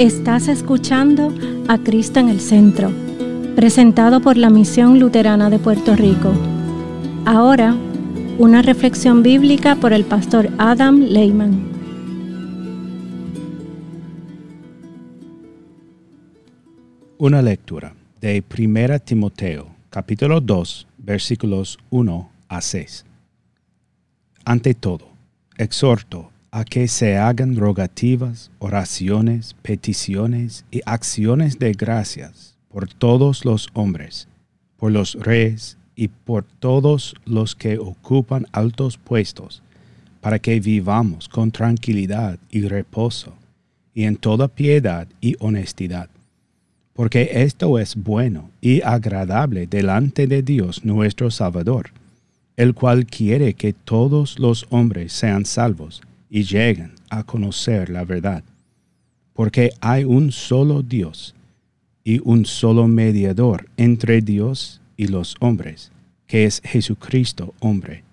Estás escuchando a Cristo en el Centro, presentado por la Misión Luterana de Puerto Rico. Ahora, una reflexión bíblica por el pastor Adam Lehman. Una lectura de 1 Timoteo, capítulo 2, versículos 1 a 6. Ante todo, exhorto a que se hagan rogativas, oraciones, peticiones y acciones de gracias por todos los hombres, por los reyes y por todos los que ocupan altos puestos, para que vivamos con tranquilidad y reposo, y en toda piedad y honestidad. Porque esto es bueno y agradable delante de Dios nuestro Salvador, el cual quiere que todos los hombres sean salvos y lleguen a conocer la verdad. Porque hay un solo Dios y un solo mediador entre Dios y los hombres, que es Jesucristo hombre,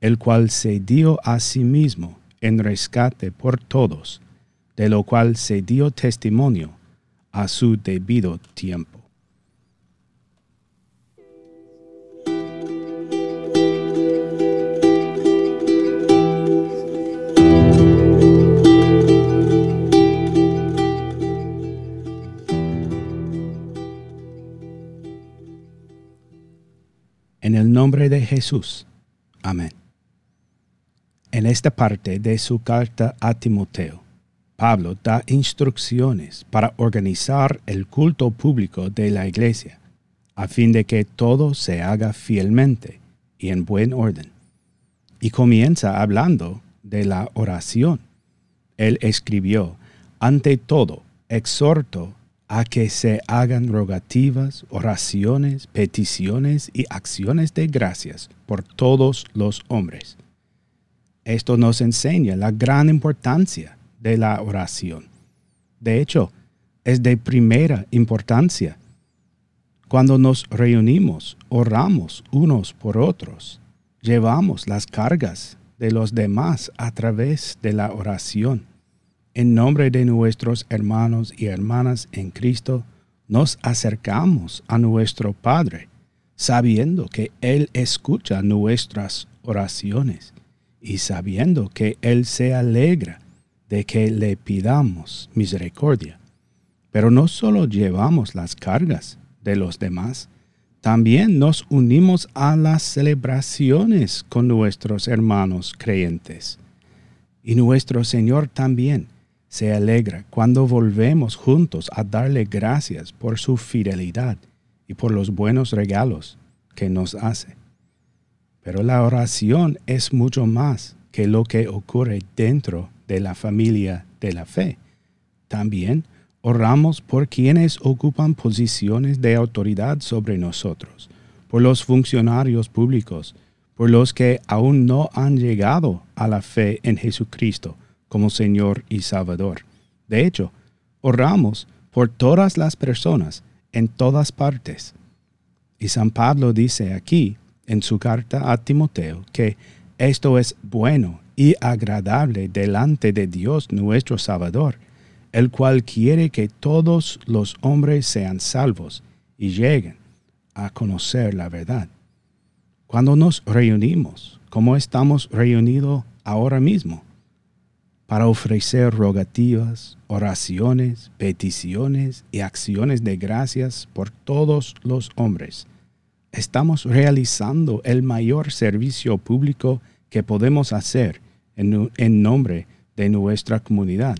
el cual se dio a sí mismo en rescate por todos, de lo cual se dio testimonio a su debido tiempo. En el nombre de Jesús. Amén. En esta parte de su carta a Timoteo, Pablo da instrucciones para organizar el culto público de la iglesia, a fin de que todo se haga fielmente y en buen orden. Y comienza hablando de la oración. Él escribió, ante todo, exhorto a que se hagan rogativas, oraciones, peticiones y acciones de gracias por todos los hombres. Esto nos enseña la gran importancia de la oración. De hecho, es de primera importancia. Cuando nos reunimos, oramos unos por otros, llevamos las cargas de los demás a través de la oración en nombre de nuestros hermanos y hermanas en Cristo, nos acercamos a nuestro Padre, sabiendo que Él escucha nuestras oraciones y sabiendo que Él se alegra de que le pidamos misericordia. Pero no solo llevamos las cargas de los demás, también nos unimos a las celebraciones con nuestros hermanos creyentes. Y nuestro Señor también se alegra cuando volvemos juntos a darle gracias por su fidelidad y por los buenos regalos que nos hace. Pero la oración es mucho más que lo que ocurre dentro de la familia de la fe. También oramos por quienes ocupan posiciones de autoridad sobre nosotros, por los funcionarios públicos, por los que aún no han llegado a la fe en Jesucristo, como Señor y Salvador. De hecho, oramos por todas las personas en todas partes. Y San Pablo dice aquí, en su carta a Timoteo, que esto es bueno y agradable delante de Dios nuestro Salvador, el cual quiere que todos los hombres sean salvos y lleguen a conocer la verdad. Cuando nos reunimos, como estamos reunidos ahora mismo, para ofrecer rogativas, oraciones, peticiones y acciones de gracias por todos los hombres. Estamos realizando el mayor servicio público que podemos hacer en, nombre de nuestra comunidad.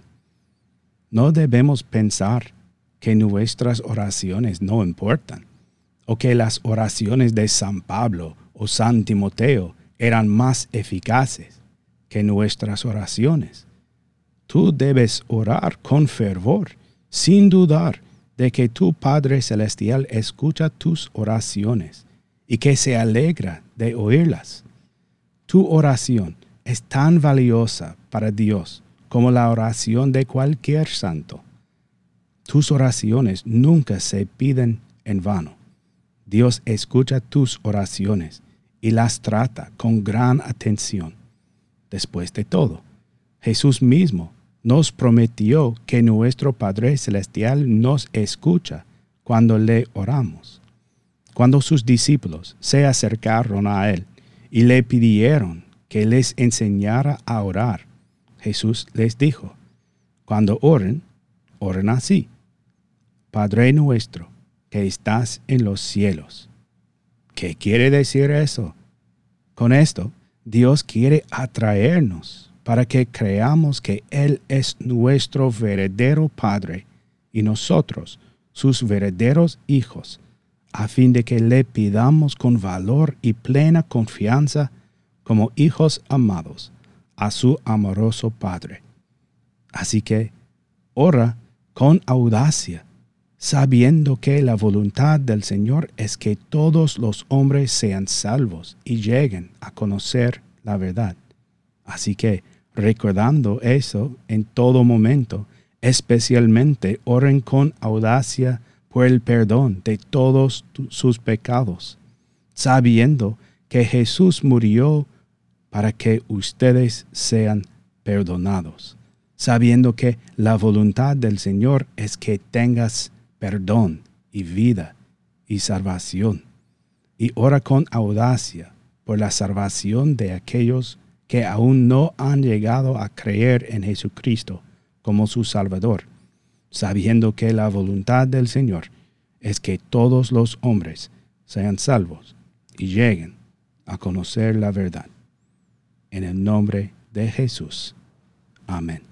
No debemos pensar que nuestras oraciones no importan o que las oraciones de San Pablo o San Timoteo eran más eficaces que nuestras oraciones tú debes orar con fervor, sin dudar de que tu Padre Celestial escucha tus oraciones y que se alegra de oírlas. Tu oración es tan valiosa para Dios como la oración de cualquier santo. Tus oraciones nunca se piden en vano. Dios escucha tus oraciones y las trata con gran atención. Después de todo, Jesús mismo nos prometió que nuestro Padre Celestial nos escucha cuando le oramos. Cuando sus discípulos se acercaron a Él y le pidieron que les enseñara a orar, Jesús les dijo, cuando oren, oren así. Padre nuestro, que estás en los cielos. ¿Qué quiere decir eso? Con esto, Dios quiere atraernos para que creamos que Él es nuestro verdadero Padre y nosotros sus verdaderos hijos, a fin de que le pidamos con valor y plena confianza como hijos amados a su amoroso Padre. Así que ora con audacia, sabiendo que la voluntad del Señor es que todos los hombres sean salvos y lleguen a conocer la verdad. Así que, recordando eso en todo momento, especialmente oren con audacia por el perdón de todos sus pecados, sabiendo que Jesús murió para que ustedes sean perdonados, sabiendo que la voluntad del Señor es que tengas perdón y vida y salvación. Y ora con audacia por la salvación de aquellos que aún no han llegado a creer en Jesucristo como su Salvador, sabiendo que la voluntad del Señor es que todos los hombres sean salvos y lleguen a conocer la verdad. En el nombre de Jesús. Amén.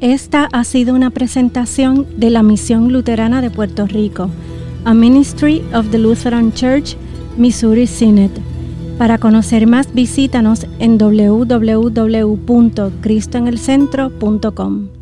Esta ha sido una presentación de la Misión Luterana de Puerto Rico, a Ministry of the Lutheran Church, Missouri Synod. Para conocer más, visítanos en www.cristoenelcentro.com.